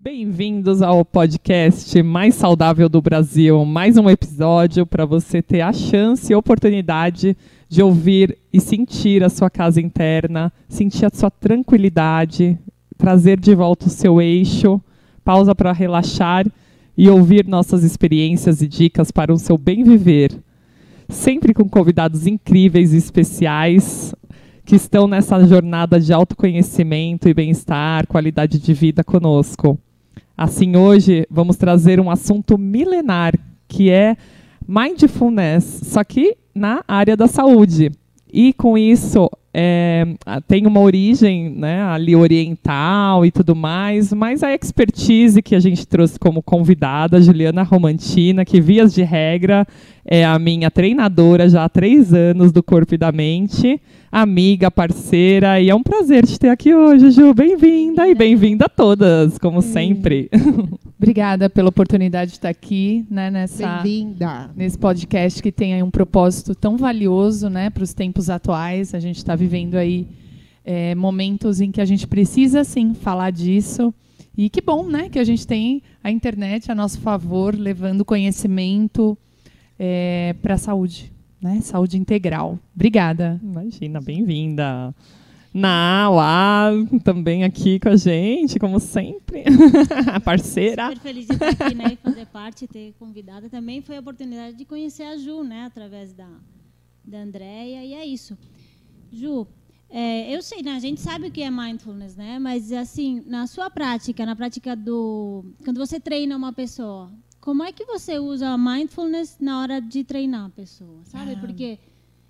Bem-vindos ao podcast mais saudável do Brasil. Mais um episódio para você ter a chance e oportunidade de ouvir e sentir a sua casa interna, sentir a sua tranquilidade, trazer de volta o seu eixo, pausa para relaxar e ouvir nossas experiências e dicas para o seu bem viver. Sempre com convidados incríveis e especiais que estão nessa jornada de autoconhecimento e bem-estar, qualidade de vida conosco. Assim, hoje vamos trazer um assunto milenar, que é mindfulness, só que na área da saúde. E com isso, é, tem uma origem né, ali oriental e tudo mais, mas a expertise que a gente trouxe como convidada, Juliana Romantina, que vias de regra é a minha treinadora já há três anos do Corpo e da Mente, amiga, parceira, e é um prazer te ter aqui hoje, Ju. Bem-vinda e bem-vinda a todas, como sempre. Obrigada pela oportunidade de estar aqui, né, nessa nesse podcast que tem aí um propósito tão valioso, né, para os tempos atuais. A gente está vivendo aí é, momentos em que a gente precisa sim falar disso. E que bom, né, que a gente tem a internet a nosso favor, levando conhecimento é, para a saúde, né? Saúde integral. Obrigada. Imagina, bem-vinda. Na lá, também aqui com a gente, como sempre. a parceira. Super feliz de estar aqui né, e fazer parte, ter convidada. Também foi a oportunidade de conhecer a Ju, né, através da, da Andrea. E é isso. Ju, é, eu sei, né, a gente sabe o que é mindfulness, né? Mas, assim, na sua prática, na prática do... Quando você treina uma pessoa, como é que você usa a mindfulness na hora de treinar a pessoa, sabe? Ah, Porque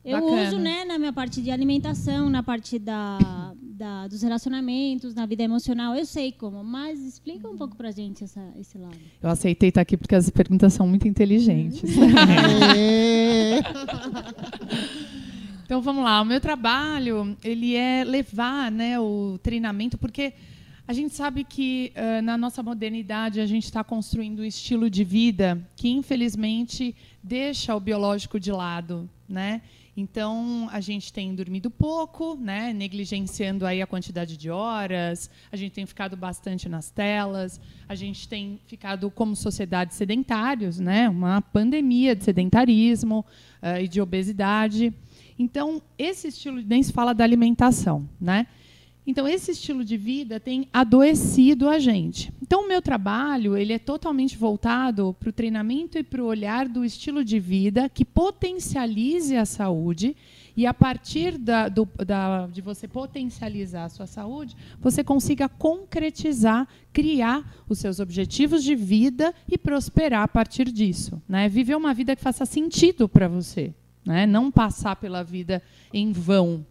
eu bacana. uso, né, na minha parte de alimentação, na parte da, da, dos relacionamentos, na vida emocional, eu sei como, mas explica um pouco pra gente essa, esse lado. Eu aceitei estar aqui porque as perguntas são muito inteligentes. então vamos lá, o meu trabalho, ele é levar, né, o treinamento, porque a gente sabe que uh, na nossa modernidade a gente está construindo um estilo de vida que infelizmente deixa o biológico de lado, né? Então a gente tem dormido pouco, né? Negligenciando aí a quantidade de horas. A gente tem ficado bastante nas telas. A gente tem ficado como sociedade sedentários, né? Uma pandemia de sedentarismo uh, e de obesidade. Então esse estilo nem se fala da alimentação, né? Então, esse estilo de vida tem adoecido a gente. Então, o meu trabalho ele é totalmente voltado para o treinamento e para o olhar do estilo de vida que potencialize a saúde. E a partir da, do, da, de você potencializar a sua saúde, você consiga concretizar, criar os seus objetivos de vida e prosperar a partir disso. Né? Viver uma vida que faça sentido para você. Né? Não passar pela vida em vão,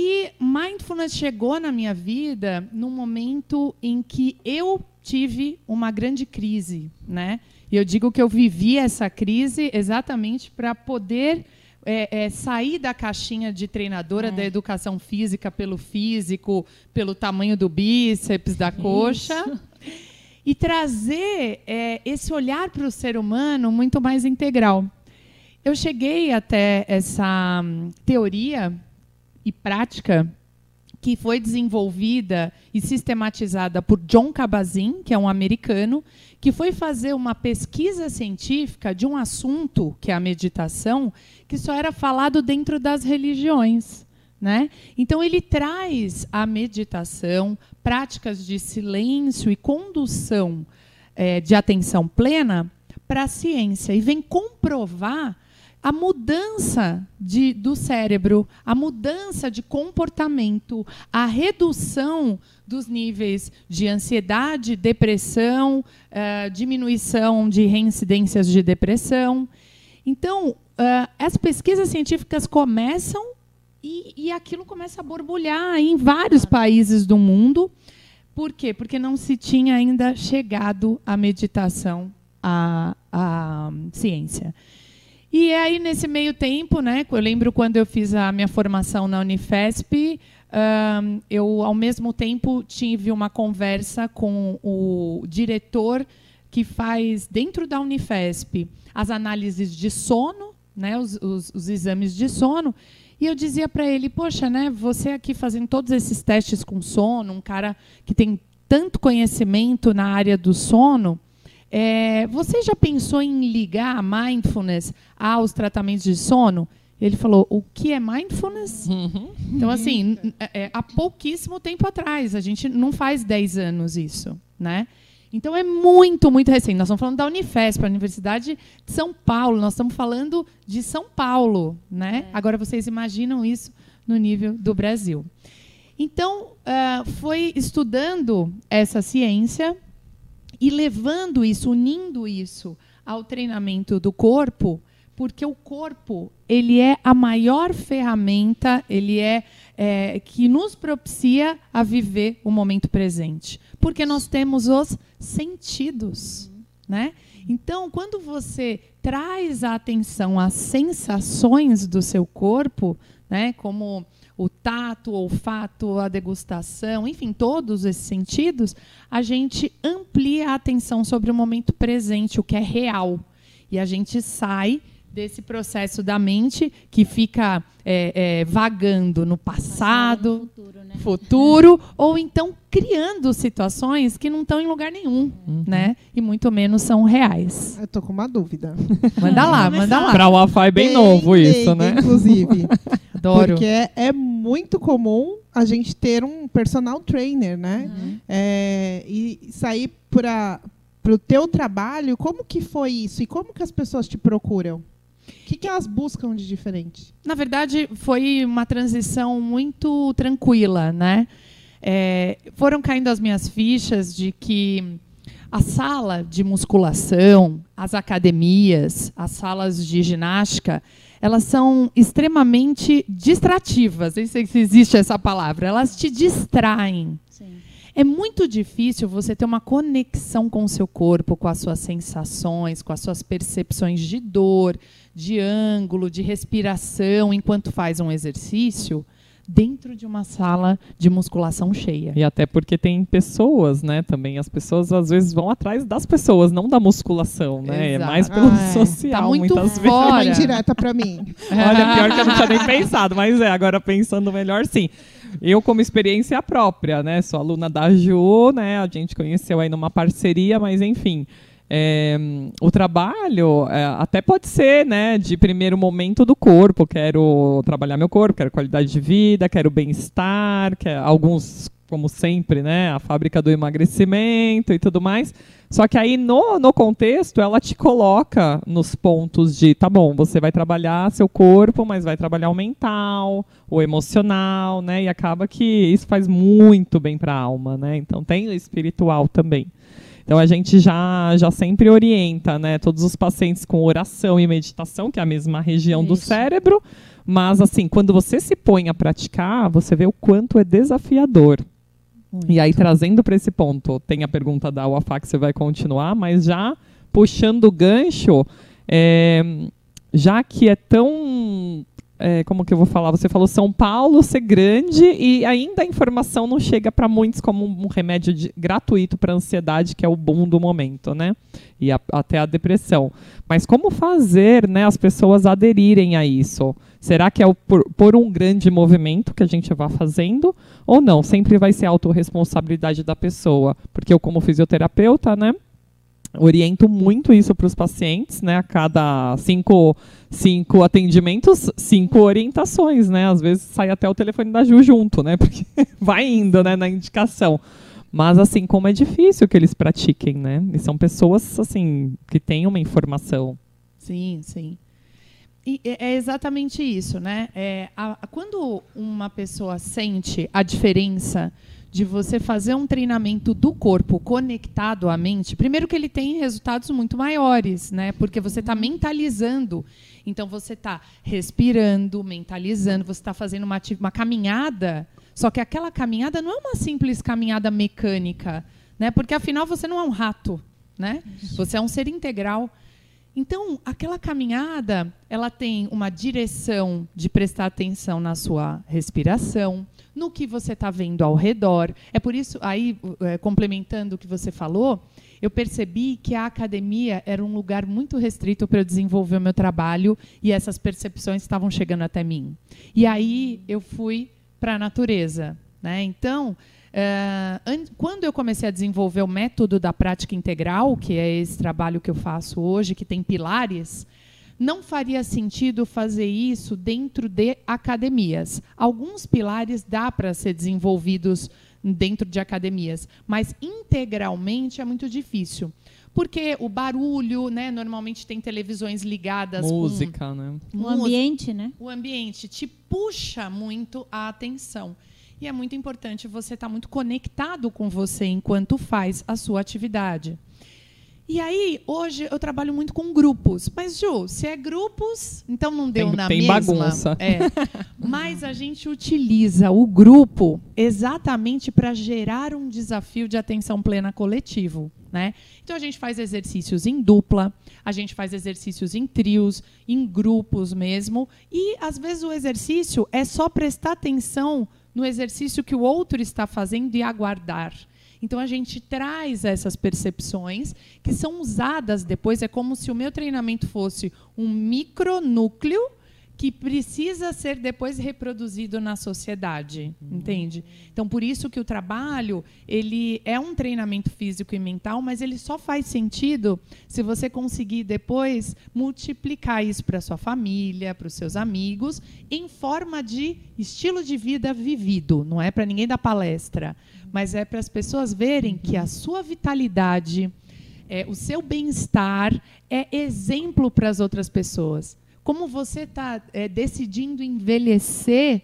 e mindfulness chegou na minha vida num momento em que eu tive uma grande crise, né? E eu digo que eu vivi essa crise exatamente para poder é, é, sair da caixinha de treinadora é. da educação física pelo físico, pelo tamanho do bíceps, da coxa, Isso. e trazer é, esse olhar para o ser humano muito mais integral. Eu cheguei até essa hum, teoria e prática que foi desenvolvida e sistematizada por John Kabat-Zinn, que é um americano, que foi fazer uma pesquisa científica de um assunto, que é a meditação, que só era falado dentro das religiões. Né? Então, ele traz a meditação, práticas de silêncio e condução é, de atenção plena para a ciência e vem comprovar a mudança de, do cérebro, a mudança de comportamento, a redução dos níveis de ansiedade, depressão, uh, diminuição de reincidências de depressão. Então, uh, as pesquisas científicas começam e, e, aquilo começa a borbulhar em vários países do mundo. Por quê? Porque não se tinha ainda chegado a meditação à, à ciência. E aí, nesse meio tempo, né, eu lembro quando eu fiz a minha formação na Unifesp, um, eu, ao mesmo tempo, tive uma conversa com o diretor que faz, dentro da Unifesp, as análises de sono, né, os, os, os exames de sono, e eu dizia para ele, poxa, né, você aqui fazendo todos esses testes com sono, um cara que tem tanto conhecimento na área do sono, é, você já pensou em ligar a mindfulness aos tratamentos de sono? Ele falou: o que é mindfulness? Uhum. Então, assim, é, é, há pouquíssimo tempo atrás, a gente não faz 10 anos isso, né? Então é muito, muito recente. Nós estamos falando da Unifesp, a Universidade de São Paulo. Nós estamos falando de São Paulo, né? É. Agora vocês imaginam isso no nível do Brasil. Então, uh, foi estudando essa ciência e levando isso, unindo isso ao treinamento do corpo, porque o corpo ele é a maior ferramenta, ele é, é que nos propicia a viver o momento presente, porque nós temos os sentidos, né? Então, quando você traz a atenção às sensações do seu corpo, né, como o tato, o olfato, a degustação, enfim, todos esses sentidos, a gente amplia a atenção sobre o momento presente, o que é real. E a gente sai desse processo da mente que fica é, é, vagando no passado, passado futuro, né? futuro ou então criando situações que não estão em lugar nenhum, uhum. né? E muito menos são reais. Eu tô com uma dúvida. Manda lá, manda lá. Para o Wi-Fi é bem, bem novo isso, né? Inclusive. Adoro. Porque é, é, muito comum a gente ter um personal trainer, né? Uhum. É, e sair para o teu trabalho, como que foi isso? E como que as pessoas te procuram? O que, que elas buscam de diferente? Na verdade, foi uma transição muito tranquila, né? É, foram caindo as minhas fichas de que a sala de musculação, as academias, as salas de ginástica, elas são extremamente distrativas. Nem sei se existe essa palavra. Elas te distraem. Sim. É muito difícil você ter uma conexão com o seu corpo, com as suas sensações, com as suas percepções de dor, de ângulo, de respiração, enquanto faz um exercício dentro de uma sala de musculação cheia. E até porque tem pessoas, né, também. As pessoas às vezes vão atrás das pessoas, não da musculação, né? É Exato. É mais pelo ah, é. social, tá muito muitas fora. vezes. direta para mim. Olha, pior que eu não tinha nem pensado, mas é, agora pensando melhor, sim. Eu, como experiência própria, né? Sou aluna da Ju, né? A gente conheceu aí numa parceria, mas enfim. É, o trabalho é, até pode ser né, de primeiro momento do corpo. Quero trabalhar meu corpo, quero qualidade de vida, quero bem-estar, quero, alguns, como sempre, né, a fábrica do emagrecimento e tudo mais. Só que aí no, no contexto ela te coloca nos pontos de tá bom, você vai trabalhar seu corpo, mas vai trabalhar o mental, o emocional, né? E acaba que isso faz muito bem para a alma, né? Então tem o espiritual também. Então a gente já, já sempre orienta, né, todos os pacientes com oração e meditação, que é a mesma região Isso. do cérebro, mas assim, quando você se põe a praticar, você vê o quanto é desafiador. Muito. E aí trazendo para esse ponto, tem a pergunta da UAFA que você vai continuar, mas já puxando o gancho, é, já que é tão é, como que eu vou falar? Você falou São Paulo ser grande e ainda a informação não chega para muitos como um remédio de, gratuito para ansiedade, que é o boom do momento, né? E a, até a depressão. Mas como fazer, né, as pessoas aderirem a isso? Será que é o, por, por um grande movimento que a gente vai fazendo ou não? Sempre vai ser a autorresponsabilidade da pessoa, porque eu como fisioterapeuta, né? Oriento muito isso para os pacientes, né? A cada cinco, cinco atendimentos, cinco orientações, né? Às vezes sai até o telefone da Ju junto, né? Porque vai indo, né? Na indicação. Mas assim, como é difícil que eles pratiquem, né? E são pessoas assim que têm uma informação. Sim, sim. E é exatamente isso, né? É, a, quando uma pessoa sente a diferença de você fazer um treinamento do corpo conectado à mente, primeiro que ele tem resultados muito maiores, né? Porque você está mentalizando. Então você está respirando, mentalizando, você está fazendo uma, uma caminhada. Só que aquela caminhada não é uma simples caminhada mecânica, né? Porque afinal você não é um rato, né? Você é um ser integral. Então, aquela caminhada, ela tem uma direção de prestar atenção na sua respiração, no que você está vendo ao redor. É por isso, aí, é, complementando o que você falou, eu percebi que a academia era um lugar muito restrito para eu desenvolver o meu trabalho e essas percepções estavam chegando até mim. E aí eu fui para a natureza. Né? Então, an- quando eu comecei a desenvolver o método da prática integral, que é esse trabalho que eu faço hoje, que tem pilares, não faria sentido fazer isso dentro de academias. Alguns pilares dá para ser desenvolvidos dentro de academias, mas integralmente é muito difícil. Porque o barulho, né, normalmente tem televisões ligadas com Música, né? O ambiente, né? o ambiente te puxa muito a atenção. E é muito importante você estar muito conectado com você enquanto faz a sua atividade. E aí, hoje eu trabalho muito com grupos. Mas, Ju, se é grupos, então não deu Tem- na tem mesma. bagunça. É. Mas a gente utiliza o grupo exatamente para gerar um desafio de atenção plena coletivo. Né? Então a gente faz exercícios em dupla, a gente faz exercícios em trios, em grupos mesmo, e às vezes o exercício é só prestar atenção no exercício que o outro está fazendo e aguardar. Então a gente traz essas percepções que são usadas depois, é como se o meu treinamento fosse um micronúcleo que precisa ser depois reproduzido na sociedade, entende? Então por isso que o trabalho, ele é um treinamento físico e mental, mas ele só faz sentido se você conseguir depois multiplicar isso para sua família, para os seus amigos, em forma de estilo de vida vivido, não é para ninguém dar palestra, mas é para as pessoas verem que a sua vitalidade, é, o seu bem-estar é exemplo para as outras pessoas. Como você está decidindo envelhecer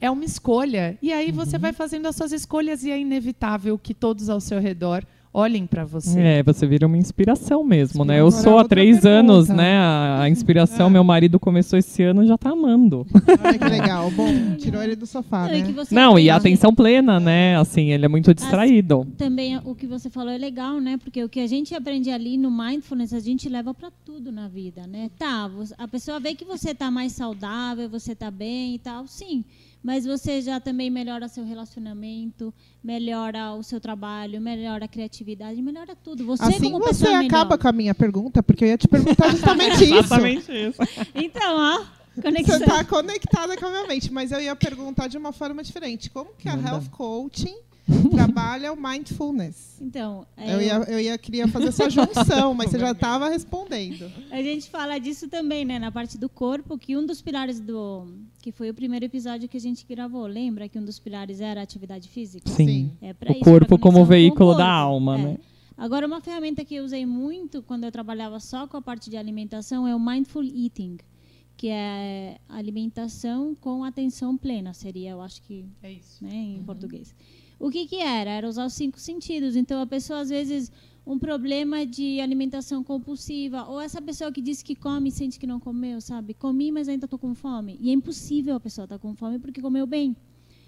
é uma escolha. E aí você vai fazendo as suas escolhas e é inevitável que todos ao seu redor olhem para você. É, você vira uma inspiração mesmo, né? Sim. Eu sou há três pergunta. anos, né? A, a inspiração, É. meu marido começou esse ano já tá amando. Olha que legal. Bom, tirou ele do sofá, Não, e né? que você Não, e a atenção plena, né? Assim, ele é muito distraído. Também o que você falou é legal, né? Porque o que a gente aprende ali no mindfulness, a gente leva para tudo na vida, né? Tá, a pessoa vê que você tá mais saudável, você tá bem e tal, sim. Mas você já também melhora seu relacionamento, melhora o seu trabalho, melhora a criatividade, melhora tudo. Você Assim como você pessoa acaba melhor. com a minha pergunta, porque eu ia te perguntar justamente isso. Exatamente isso. Então, ó, Você conexão. está conectada com a minha mente, mas eu ia perguntar de uma forma diferente. Como que a Manda. Health Coaching trabalha o mindfulness? Então, é, Eu ia, eu ia queria fazer essa junção, mas você já estava respondendo. A gente fala disso também, né, na parte do corpo, que um dos pilares do que foi o primeiro episódio que a gente gravou, lembra que um dos pilares era a atividade física? Sim. É pra O isso, pra corpo como veículo da corpo. alma, É. né? Agora, uma ferramenta que eu usei muito quando eu trabalhava só com a parte de alimentação é o Mindful Eating, que é alimentação com atenção plena, seria, eu acho que É isso. né, em português. O que, que era? Era usar os cinco sentidos. Então, a pessoa, às vezes, um problema de alimentação compulsiva, ou essa pessoa que diz que come e sente que não comeu, sabe? Comi, mas ainda estou com fome. E é impossível a pessoa estar com fome porque comeu bem.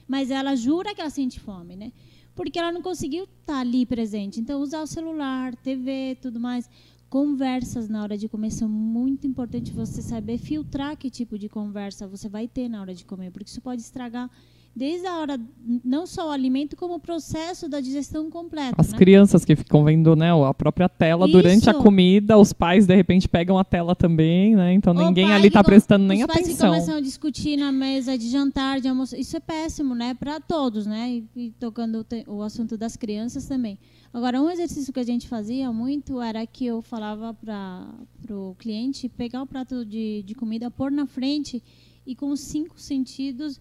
Mas ela jura que ela sente fome, né? Porque ela não conseguiu estar ali presente. Então, usar o celular, TV, tudo mais. Conversas na hora de comer são muito importante você saber filtrar que tipo de conversa você vai ter na hora de comer, porque isso pode estragar desde a hora, não só o alimento, como o processo da digestão completa. As né? crianças que ficam vendo, né, a própria tela durante a Isso. comida, os pais de repente pegam a tela também, né? Então ninguém ali que tá co- prestando nem os pais que atenção. começam a discutir na mesa de jantar, de almoço, isso é péssimo, né, para todos, né? E, e tocando o, o assunto das crianças também. Agora, um exercício que a gente fazia muito era que eu falava para o cliente pegar o prato de, de comida, pôr na frente e com os cinco sentidos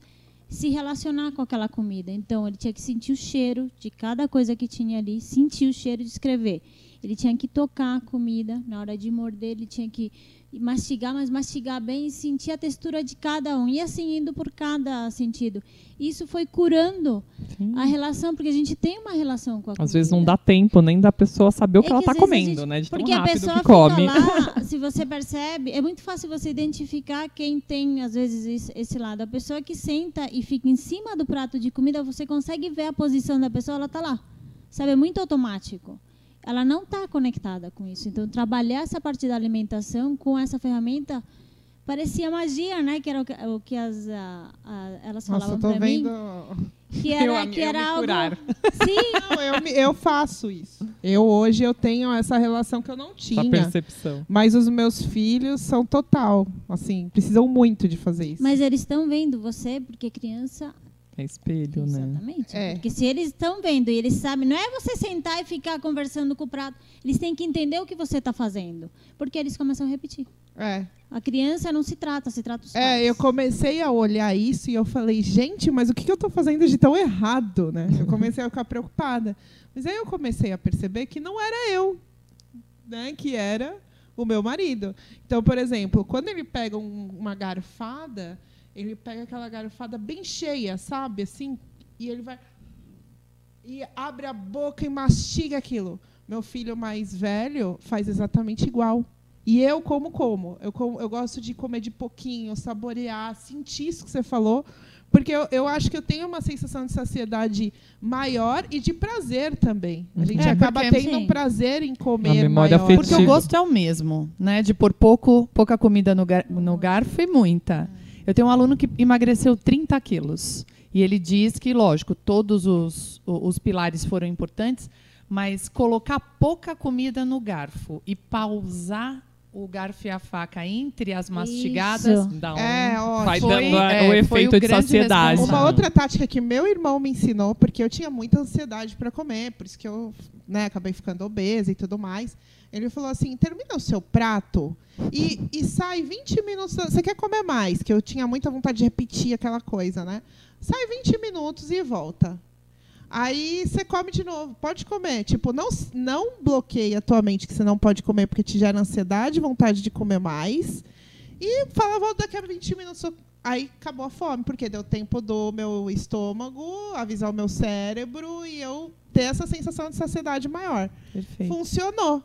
se relacionar com aquela comida. Então, ele tinha que sentir o cheiro de cada coisa que tinha ali, sentir o cheiro de escrever. Ele tinha que tocar a comida, na hora de morder, ele tinha que mastigar, mas mastigar bem e sentir a textura de cada um. E assim, indo por cada sentido. Isso foi curando Sim. a relação, porque a gente tem uma relação com a comida. Às vezes não dá tempo nem da pessoa saber o que É ela que tá às vezes a comendo, gente- né? De tão Porque a rápido pessoa que come. lá, se você percebe, é muito fácil você identificar quem tem, às vezes, esse, esse lado. A pessoa que senta e fica em cima do prato de comida, você consegue ver a posição da pessoa, ela está lá. Sabe, é muito automático. Ela não está conectada com isso. Então, trabalhar essa parte da alimentação com essa ferramenta parecia magia, né? Que era o que, o que as, a- a- elas falavam eu para mim. vendo. Que Eu era, am- que eu era me algo... curar. Sim, Não, eu, me- eu faço isso. Eu hoje eu tenho essa relação que eu não Essa tinha. percepção. Mas os meus filhos são total, assim, precisam muito de fazer isso. Mas eles estão vendo você, porque criança É espelho, né? Exatamente. É. Porque se eles estão vendo e eles sabem, não é você sentar e ficar conversando com o prato. Eles têm que entender o que você está fazendo. Porque eles começam a repetir. É. A criança não se trata, se trata os É, pais. eu comecei a olhar isso e eu falei, gente, mas o que que eu estou fazendo de tão errado, né? Eu comecei a ficar preocupada. Mas aí eu comecei a perceber que não era eu, né? Que era o meu marido. Então, por exemplo, quando ele pega um- uma garfada, ele pega aquela garfada bem cheia, sabe? Assim, e ele vai e abre a boca e mastiga aquilo. Meu filho mais velho faz exatamente igual. E eu como como. Eu, como, eu gosto de comer de pouquinho, saborear, sentir isso que você falou. Porque eu, eu acho que eu tenho uma sensação de saciedade maior e de prazer também. A gente É, acaba porque- tendo um Sim. prazer em comer maior. afetiva. Porque o gosto é o mesmo, né? De pôr pouco, pouca comida no, gar- no garfo e muita. Eu tenho um aluno que emagreceu 30 quilos. E ele diz que, lógico, todos os, os pilares foram importantes, mas colocar pouca comida no garfo e pausar o garfo e a faca entre as mastigadas. Dá um- É, ó, vai foi- dando a- é, o foi efeito o de saciedade. Uma outra tática que meu irmão me ensinou, porque eu tinha muita ansiedade para comer, por isso que eu né, acabei ficando obesa e tudo mais. Ele falou assim: termina o seu prato e, e sai 20 minutos. Você quer comer mais? Que eu tinha muita vontade de repetir aquela coisa, né? Sai 20 minutos e volta. Aí você come de novo, pode comer. Tipo, não, não bloqueia a tua mente que você não pode comer porque te gera ansiedade, vontade de comer mais. E fala, volta daqui a 20 minutos. Aí acabou a fome, porque deu tempo do meu estômago avisar o meu cérebro e eu ter essa sensação de saciedade maior. Perfeito. Funcionou.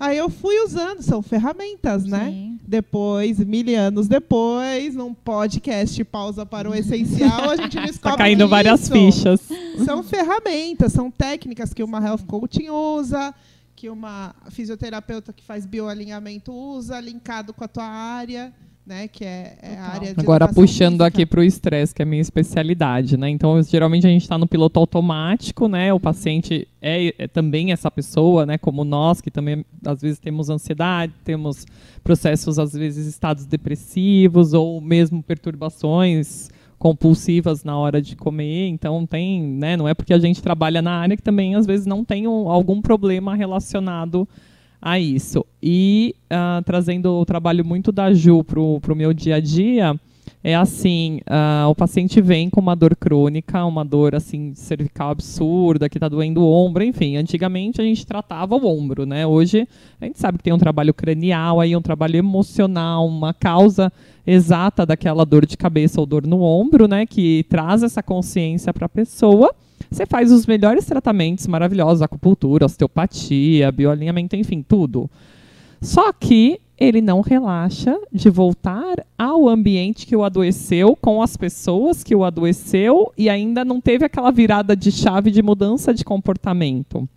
Aí eu fui usando, são ferramentas, né? Sim. Depois, mil anos depois, num podcast Pausa para o Essencial, a gente descobre Tá caindo que várias isso fichas. São ferramentas, são técnicas que uma health coaching usa, que uma fisioterapeuta que faz bioalinhamento usa, linkado com a tua área, né? Que é, é a área de Agora puxando física. aqui para o estresse, que é a minha especialidade, né? Então, geralmente a gente está no piloto automático, né? O paciente é, é também essa pessoa, né? Como nós, que também às vezes temos ansiedade, temos processos, às vezes, estados depressivos ou mesmo perturbações compulsivas na hora de comer. Então tem, né? Não é porque a gente trabalha na área que também às vezes não tem um- algum problema relacionado a isso. E ah, trazendo o trabalho muito da Ju para o meu dia a dia, é assim, ah, o paciente vem com uma dor crônica, uma dor assim cervical absurda, que está doendo o ombro, enfim. Antigamente a gente tratava o ombro, né? Hoje a gente sabe que tem um trabalho cranial, aí um trabalho emocional, uma causa exata daquela dor de cabeça ou dor no ombro, né? Que traz essa consciência para a pessoa. Você faz os melhores tratamentos maravilhosos, acupuntura, osteopatia, bioalinhamento, enfim, tudo. Só que ele não relaxa de voltar ao ambiente que o adoeceu, com as pessoas que o adoeceu e ainda não teve aquela virada de chave de mudança de comportamento.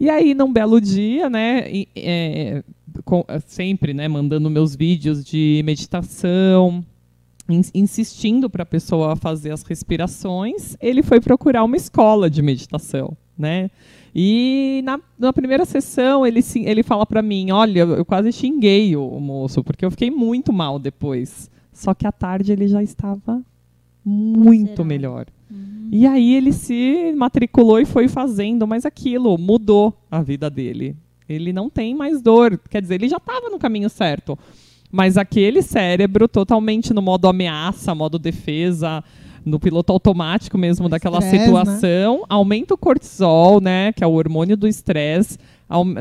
E aí, num belo dia, né, é, com- sempre, né, mandando meus vídeos de meditação, ins- insistindo para a pessoa fazer as respirações, ele foi procurar uma escola de meditação, né? E na, na primeira sessão ele, ele fala para mim, olha, eu quase xinguei o, o moço porque eu fiquei muito mal depois. Só que à tarde ele já estava muito melhor. E aí ele se matriculou e foi fazendo, mas aquilo mudou a vida dele. Ele não tem mais dor, quer dizer, ele já estava no caminho certo. Mas aquele cérebro totalmente no modo ameaça, modo defesa, no piloto automático mesmo daquela Estresse, situação, aumenta o cortisol, né, que é o hormônio do estresse,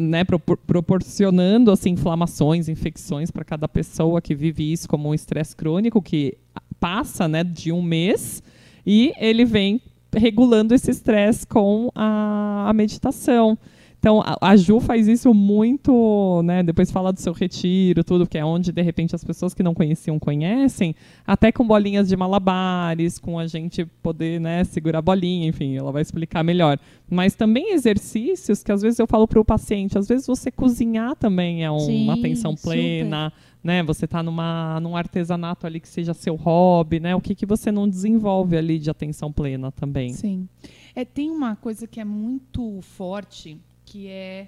né, propor- proporcionando assim inflamações, infecções para cada pessoa que vive isso como um estresse crônico que passa, né, de um mês e ele vem regulando esse estresse com a, a meditação. Então, a, a Ju faz isso muito, né? Depois fala do seu retiro, tudo, que é onde, de repente, as pessoas que não conheciam conhecem, até com bolinhas de malabares, com a gente poder, né, segurar a bolinha, enfim, ela vai explicar melhor. Mas também exercícios que às vezes eu falo para o paciente, às vezes você cozinhar também é um- Sim, uma atenção super. plena, né? Você está numa num artesanato ali que seja seu hobby, né? O que que você não desenvolve ali de atenção plena também? Sim. É, tem uma coisa que é muito forte, que é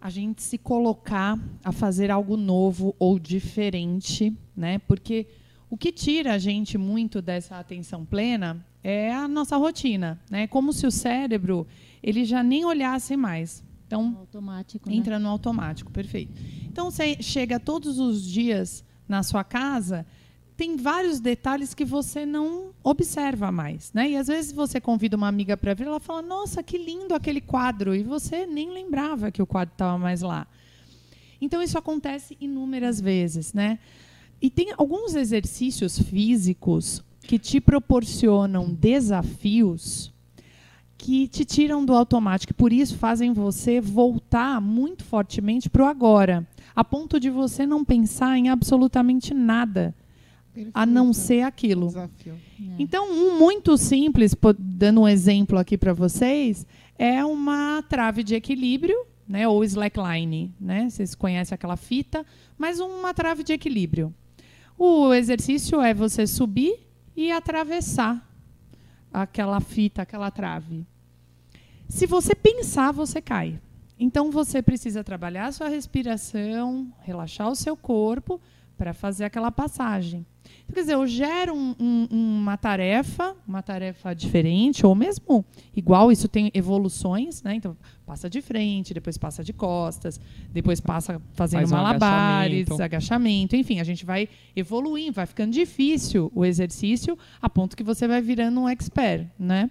a gente se colocar a fazer algo novo ou diferente, né? Porque o que tira a gente muito dessa atenção plena é a nossa rotina, né? Como se o cérebro ele já nem olhasse mais. Então, automático, né? entra no automático, perfeito. Então você chega todos os dias na sua casa, tem vários detalhes que você não observa mais, né? E às vezes você convida uma amiga para ver, ela fala: "Nossa, que lindo aquele quadro", e você nem lembrava que o quadro estava mais lá. Então isso acontece inúmeras vezes, né? E tem alguns exercícios físicos que te proporcionam desafios que te tiram do automático por isso fazem você voltar muito fortemente para o agora, a ponto de você não pensar em absolutamente nada a não ser aquilo. Desafio. É. Então, um muito simples, dando um exemplo aqui para vocês, é uma trave de equilíbrio, né, ou slackline, né? Vocês conhecem aquela fita, mas uma trave de equilíbrio. O exercício é você subir e atravessar aquela fita, aquela trave. Se você pensar, você cai. Então você precisa trabalhar a sua respiração, relaxar o seu corpo para fazer aquela passagem. Então, quer dizer, eu gero um- um- uma tarefa, uma tarefa diferente, ou mesmo igual, isso tem evoluções, né? Então, passa de frente, depois passa de costas, depois passa fazendo Faz um malabares, agachamento. agachamento, enfim, a gente vai evoluindo, vai ficando difícil o exercício, a ponto que você vai virando um expert, né?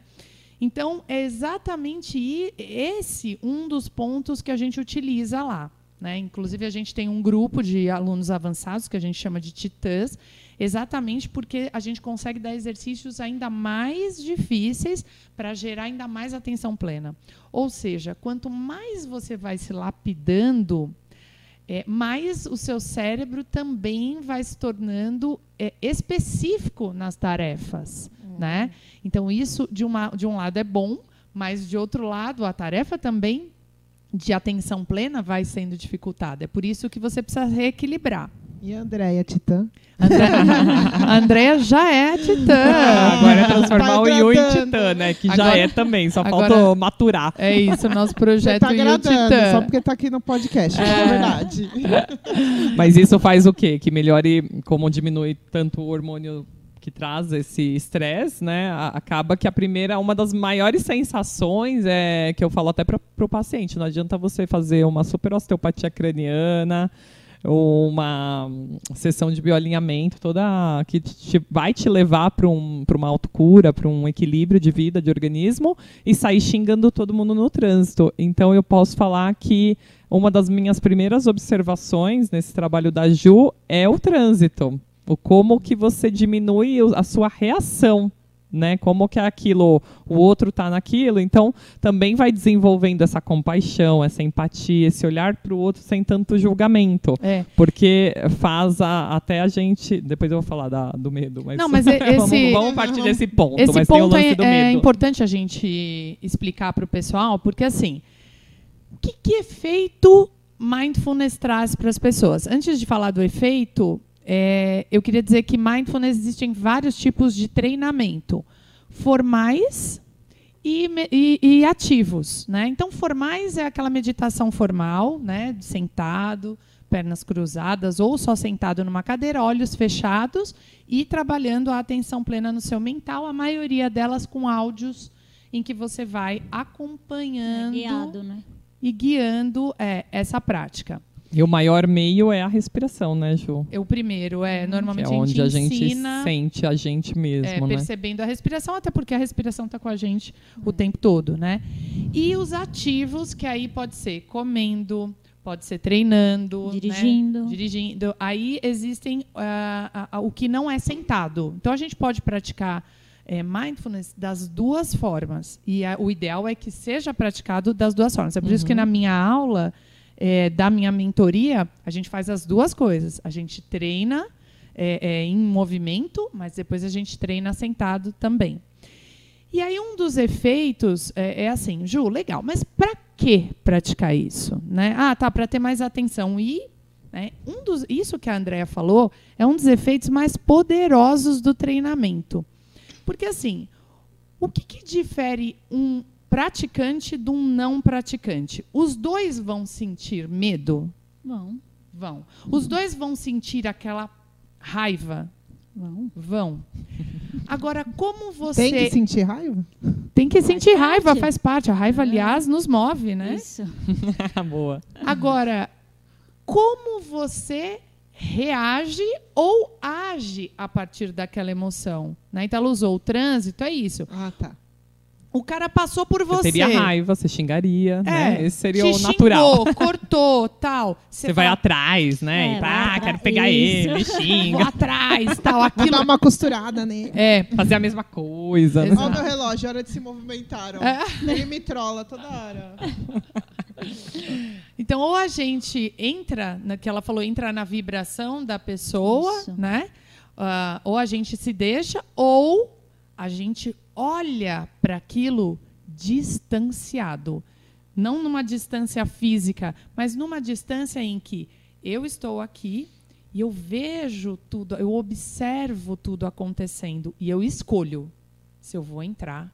Então, é exatamente esse um dos pontos que a gente utiliza lá. Né? Inclusive, a gente tem um grupo de alunos avançados que a gente chama de titãs, exatamente porque a gente consegue dar exercícios ainda mais difíceis para gerar ainda mais atenção plena. Ou seja, quanto mais você vai se lapidando, é, mais o seu cérebro também vai se tornando é, específico nas tarefas. Né? Então, isso, de, uma, de um lado, é bom, mas, de outro lado, a tarefa também de atenção plena vai sendo dificultada. É por isso que você precisa reequilibrar. E a Andréia, Titã? André, a Andrea já é titã. Ah, agora é transformar Tá o Yu em. Titã, né? Que já Agora- é também, só agora- falta maturar. É isso, nosso Você projeto tá Yu Titã. só porque tá aqui no podcast, é, É. verdade. Mas isso faz o quê? Que melhore, como diminui tanto o hormônio que traz esse estresse, né? Acaba que a primeira, uma das maiores sensações é que eu falo até para o paciente, não adianta você fazer uma super osteopatia craniana uma sessão de bioalinhamento toda que te- vai te levar para um, uma autocura, para um equilíbrio de vida, de organismo e sair xingando todo mundo no trânsito. Então eu posso falar que uma das minhas primeiras observações nesse trabalho da Ju é o trânsito. O como que você diminui a sua reação, né? Como que aquilo, o outro tá naquilo. Então, também vai desenvolvendo essa compaixão, essa empatia, esse olhar para o outro sem tanto julgamento. É. Porque faz a- até a gente. Depois eu vou falar da- do medo. Mas Não, mas e- vamos, esse- vamos partir desse ponto. Esse mas tem o ponto lance é, do é medo. importante a gente explicar para o pessoal, porque assim, o que, que efeito mindfulness traz para as pessoas? Antes de falar do efeito, é, eu queria dizer que mindfulness existem vários tipos de treinamento, formais e, e- e ativos, né? Então, formais é aquela meditação formal, né, sentado, pernas cruzadas ou só sentado numa cadeira, olhos fechados e trabalhando a atenção plena no seu mental, a maioria delas com áudios em que você vai acompanhando guiado, né? e guiando é, essa prática. E o maior meio é a respiração, né, Ju? É O primeiro é Que normalmente é onde a a gente gente ensina sente a gente é, mesmo, né? percebendo a respiração, até porque a respiração está com a gente o tempo todo, né? E os ativos, que aí pode ser comendo, pode ser treinando, né? Dirigindo. dirigindo. Aí existem ah, ah, ah, o que não é sentado. Então a gente pode praticar é, mindfulness das duas formas. E a- o ideal é que seja praticado das duas formas. É por isso que na minha aula é, da minha mentoria, a gente faz as duas coisas. A gente treina é, é, em movimento, mas depois a gente treina sentado também. E aí um dos efeitos é, é assim, Ju, legal, mas para que praticar isso? Né? Ah, tá, para ter mais atenção. E né, um dos, isso que a Andrea falou é um dos efeitos mais poderosos do treinamento. Porque assim, o que, que difere um praticante de um não praticante? Os dois vão sentir medo? Bom, Vão. Os dois vão sentir aquela raiva Vão. Vão. Agora, como você. Tem que sentir raiva? Tem que sentir parte. raiva, faz parte. A raiva, aliás, nos move, né? Isso. Boa. Agora, como você reage ou age a partir daquela emoção? Né? Então, ela usou o trânsito, é isso. Ah, tá. O cara passou por Você você. teria raiva, você xingaria, É, né? Esse seria te o natural. xingou, cortou, tal. Você vai fala, atrás, né? É, e, vai ah, quero pegar ele, me Isso. Vou xinga. atrás, tal, Vou aquilo. dar uma costurada nele. É, Fazer a mesma coisa. né? Olha o meu relógio, hora de se movimentar. Ó. É. Ele me trola toda hora. Então, ou a gente entra, na, que ela falou, entra na vibração da pessoa, Isso. né? Ah, ou a gente se deixa, ou a gente olha para aquilo distanciado. Não numa distância física, mas numa distância em que eu estou aqui e eu vejo tudo, eu observo tudo acontecendo e eu escolho se eu vou entrar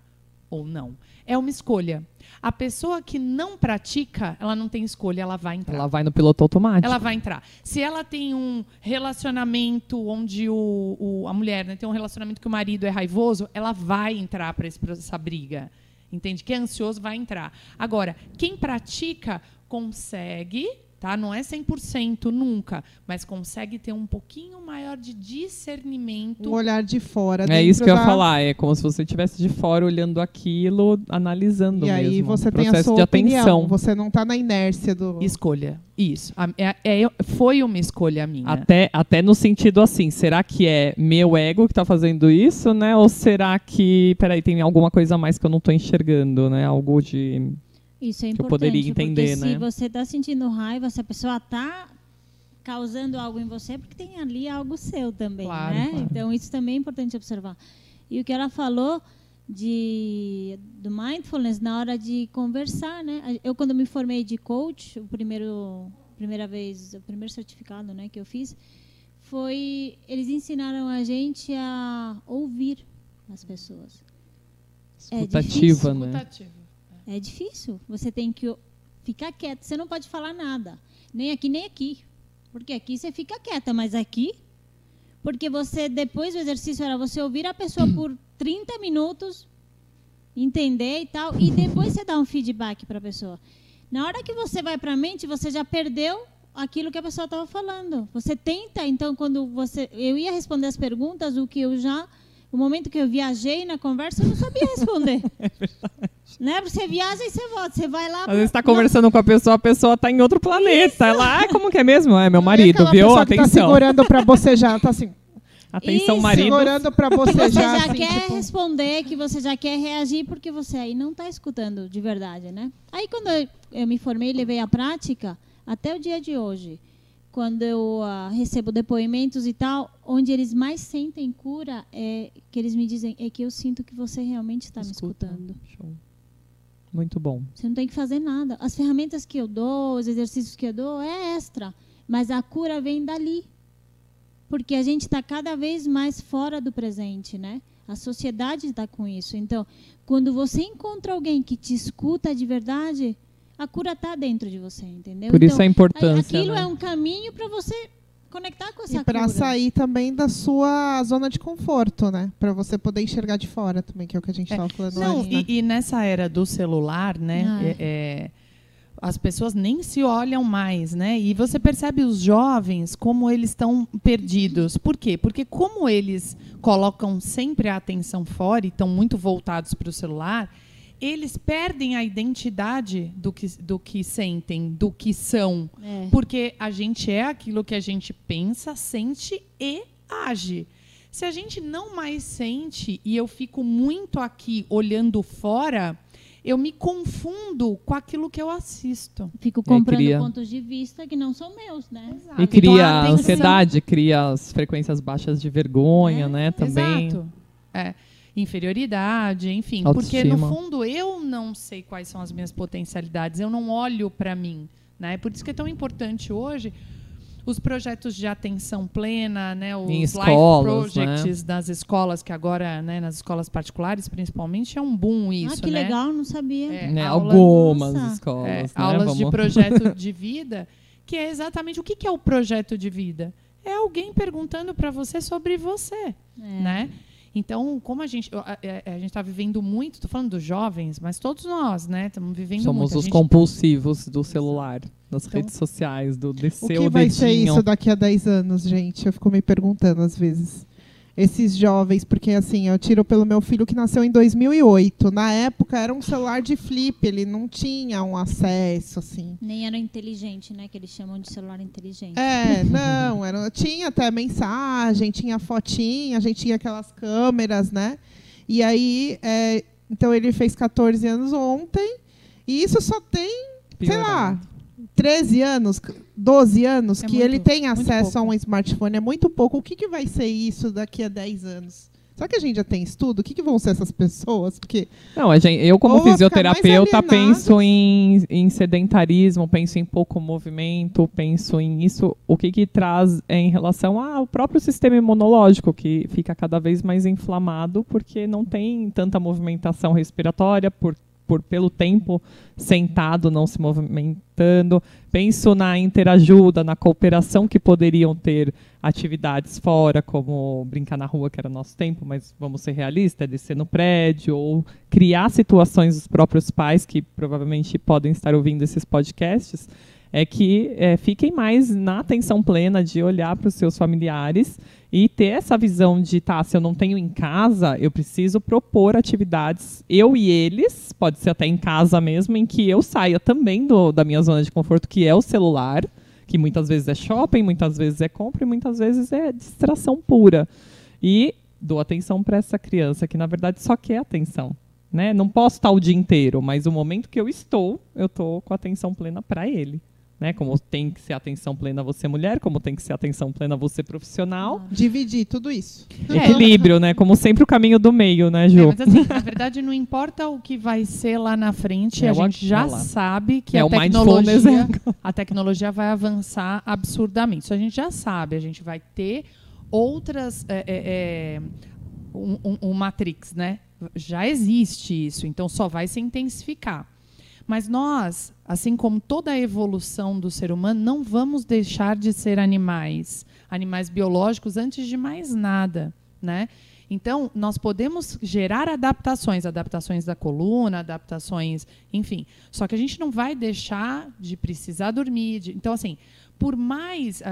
ou não. É uma escolha. A pessoa que não pratica, ela não tem escolha, ela vai entrar. Ela vai no piloto automático. Ela vai entrar. Se ela tem um relacionamento onde o, o- a mulher né, tem um relacionamento que o marido é raivoso, ela vai entrar para essa briga. Entende? Quem é ansioso vai entrar. Agora, quem pratica consegue, tá? Não é 100% nunca, mas consegue ter um pouquinho maior de discernimento Um olhar de fora. É isso que eu ia da- falar. É como se você estivesse de fora olhando aquilo, analisando E aí mesmo. você tem a sua de opinião. atenção. Você não tá na inércia do. escolha. Isso. É- é- foi uma escolha minha. Até, até no sentido assim, será que é meu ego que está fazendo isso, né? Ou será que, peraí, tem alguma coisa a mais que eu não estou enxergando, né? Algo de... Isso é eu importante. poderia entender, porque né? se você está sentindo raiva, se a pessoa está causando algo em você, é porque tem ali algo seu também, Claro, né? claro. Então isso também é importante observar. E o que ela falou de do mindfulness na hora de conversar, né? Eu quando me formei de coach, o primeiro primeira vez, o primeiro certificado, né, que eu fiz, foi eles ensinaram a gente a ouvir as pessoas. É Escutativa, né? Escutativo. É difícil. Você tem que ficar quieto. Você não pode falar nada. Nem aqui, nem aqui. Porque aqui você fica quieta, mas aqui. Porque você, depois do exercício, era você ouvir a pessoa por 30 minutos, entender e tal, e depois você dá um feedback para a pessoa. Na hora que você vai para a mente, você já perdeu aquilo que a pessoa estava falando. Você tenta, então, quando você. Eu ia responder as perguntas, o que eu já. O momento que eu viajei na conversa, eu não sabia responder. Né? Você viaja e você volta. Você vai lá. Às vezes está não- conversando com a pessoa, a pessoa está em outro planeta. Ela, ah, como que é mesmo? É meu marido, aquela viu? tá Atenção. segurando pra bocejar, tá assim, Atenção, Isso, marido. segurando pra que você bocejar. já assim, quer tipo, responder, que você já quer reagir, porque você aí não está escutando de verdade, né? Aí quando eu, eu me formei e levei a prática, até o dia de hoje, quando eu ah, recebo depoimentos e tal, onde eles mais sentem cura é que eles me dizem é que eu sinto que você realmente está me Escuta. escutando. Show. Muito bom. Você não tem que fazer nada. As ferramentas que eu dou, os exercícios que eu dou é extra, mas a cura vem dali. Porque a gente está cada vez mais fora do presente, né? A sociedade está com isso. Então, quando você encontra alguém que te escuta de verdade, a cura está dentro de você, entendeu? Por isso então, a importância. Aquilo né? é um caminho para você conectar com essa E pra cura. sair também da sua zona de conforto, né? Pra você poder enxergar de fora também, que é o que a gente É. tava falando Não, antes, né? e, e nessa era do celular, né? Ah. é- é, as pessoas nem se olham mais, né? E você percebe os jovens como eles estão perdidos. Por quê? Porque como eles colocam sempre a atenção fora e estão muito voltados para o celular, eles perdem a identidade do que, do que sentem, do que são. É. Porque a gente é aquilo que a gente pensa, sente e age. Se a gente não mais sente e eu fico muito aqui olhando fora, eu me confundo com aquilo que eu assisto. Fico comprando cria- pontos de vista que não são meus, né? E Então, cria a atenção- ansiedade, cria as frequências baixas de vergonha, É, né? Também. Exato. É. Inferioridade, enfim. Porque, no Autoestima. fundo, eu não sei quais são as minhas potencialidades, eu não olho para mim. Né? Por isso que é tão importante hoje os projetos de atenção plena, né? os Em life escolas, né? projects das escolas, que agora, né, nas escolas particulares, principalmente, é um boom isso. ah, que né? legal, não sabia. É, Né? aula- Algumas Nossa. escolas, É, né? aulas de Vamos- projeto de vida, que é exatamente o que que é o projeto de vida? é alguém perguntando para você sobre você, É. né? Então, como a gente a, a- a gente está vivendo muito, estou falando dos jovens, mas todos nós, né, estamos vivendo Somos muito. A os gente- compulsivos do celular, das Então- redes sociais, do O descer que o vai ser isso daqui a 10 anos, gente? Eu fico me perguntando às vezes. Esses jovens, porque assim, eu tiro pelo meu filho que nasceu em 2008. Na época era um celular de flip, ele não tinha um acesso assim. Nem era inteligente, né? Que eles chamam de celular inteligente. É, não, era, tinha até mensagem, tinha fotinha, a gente tinha aquelas câmeras, né? E aí, é, então ele fez 14 anos ontem, e isso só tem, sei lá, 13 anos, 12 anos É que muito- ele tem acesso a um smartphone. É muito pouco. O que, que vai ser isso daqui a 10 anos? Será que a gente já tem estudo? O que, que vão ser essas pessoas? Porque Não, a gente, eu como fisioterapeuta penso em, em sedentarismo, penso em pouco movimento, penso em isso, o que que traz é, em relação ao próprio sistema imunológico, que fica cada vez mais inflamado porque não tem tanta movimentação respiratória, por, por pelo tempo sentado, não se movimentando. Penso na interajuda, na cooperação que poderiam ter atividades fora, como brincar na rua, que era nosso tempo, mas vamos ser realistas, é descer no prédio, ou criar situações dos próprios pais, que provavelmente podem estar ouvindo esses podcasts, é que é, fiquem mais na atenção plena de olhar para os seus familiares e ter essa visão de, tá, se eu não tenho em casa, eu preciso propor atividades, eu e eles, pode ser até em casa mesmo, em que eu saia também do, da minha zona de conforto, que é o celular, que muitas vezes é shopping, muitas vezes é compra e muitas vezes é distração pura. E dou atenção para essa criança que na verdade só quer atenção. Né? Não posso estar o dia inteiro, mas o momento que eu estou, eu estou com atenção plena para ele. Né? Como tem que ser atenção plena você mulher, como tem que ser atenção plena você profissional. dividir tudo isso. É. Equilíbrio, né? Como sempre o caminho do meio, né, É, Ju? mas assim, na verdade, não importa o que vai ser lá na frente, É a gente já sabe que É a tecnologia, a tecnologia vai avançar absurdamente. Isso a gente já sabe. A gente vai ter outras. é, é, é, um, um- um Matrix, né? Já existe isso, então só vai se intensificar. Mas nós, assim como toda a evolução do ser humano, não vamos deixar de ser animais, animais biológicos antes de mais nada, né? Então, nós podemos gerar adaptações, adaptações da coluna, adaptações, enfim. Só que a gente não vai deixar de precisar dormir. de- então, assim, por mais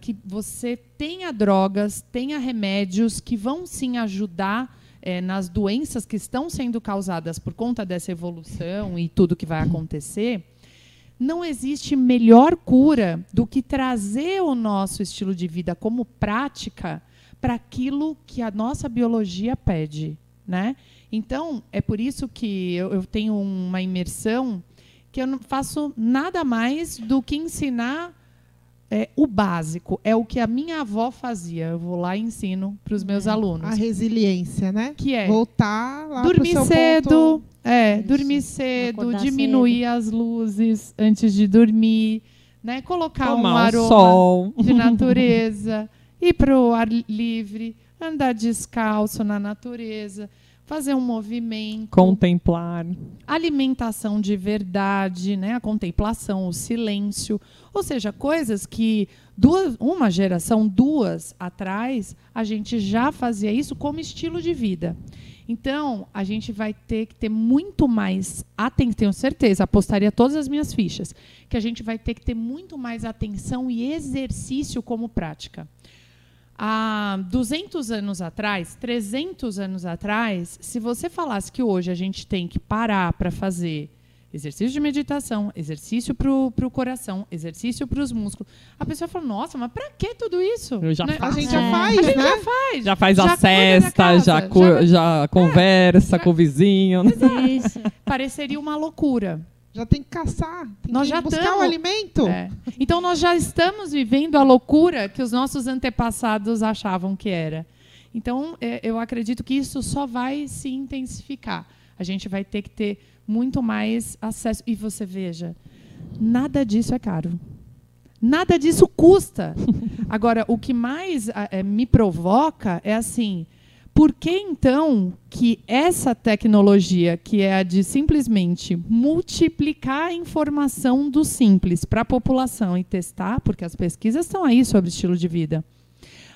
que você tenha drogas, tenha remédios que vão sim ajudar eh, nas doenças que estão sendo causadas por conta dessa evolução e tudo que vai acontecer, não existe melhor cura do que trazer o nosso estilo de vida como prática para aquilo que a nossa biologia pede, né? Então, é por isso que eu, eu tenho uma imersão que eu não faço nada mais do que ensinar é, o básico. É o que a minha avó fazia. Eu vou lá e ensino para os meus É. alunos. A resiliência, né? Que é Voltar lá dormir pro seu cedo, ponto. é, Isso. dormir cedo, Acordar diminuir as luzes antes de dormir, né? Colocar um Tomar o aroma sol. de natureza, ir para o ar livre, andar descalço na natureza, fazer um movimento, Contemplar. alimentação de verdade, né? A contemplação, o silêncio, ou seja, coisas que duas, uma geração, duas atrás, a gente já fazia isso como estilo de vida. Então, a gente vai ter que ter muito mais atenção, tenho certeza, apostaria todas as minhas fichas, que a gente vai ter que ter muito mais atenção e exercício como prática. Há 200 anos atrás, 300 anos atrás, se você falasse que hoje a gente tem que parar para fazer exercício de meditação, exercício para o coração, exercício para os músculos, a pessoa fala: Nossa, mas para que tudo isso? Eu já Né? A gente É. já faz, A gente né? já faz. Já faz Já a cesta, casa, já, já- já conversa com o vizinho. né? Isso. Pareceria uma loucura. Já tem que caçar, tem Nós que já buscar tamo- o alimento. É. Então nós já estamos vivendo a loucura que os nossos antepassados achavam que era. Então é, eu acredito que isso só vai se intensificar. A gente vai ter que ter muito mais acesso. E você veja, nada disso é caro. Nada disso custa. Agora, o que mais eh, me provoca é assim: por que então que essa tecnologia, que é a de simplesmente multiplicar a informação do simples para a população e testar, porque as pesquisas estão aí sobre estilo de vida.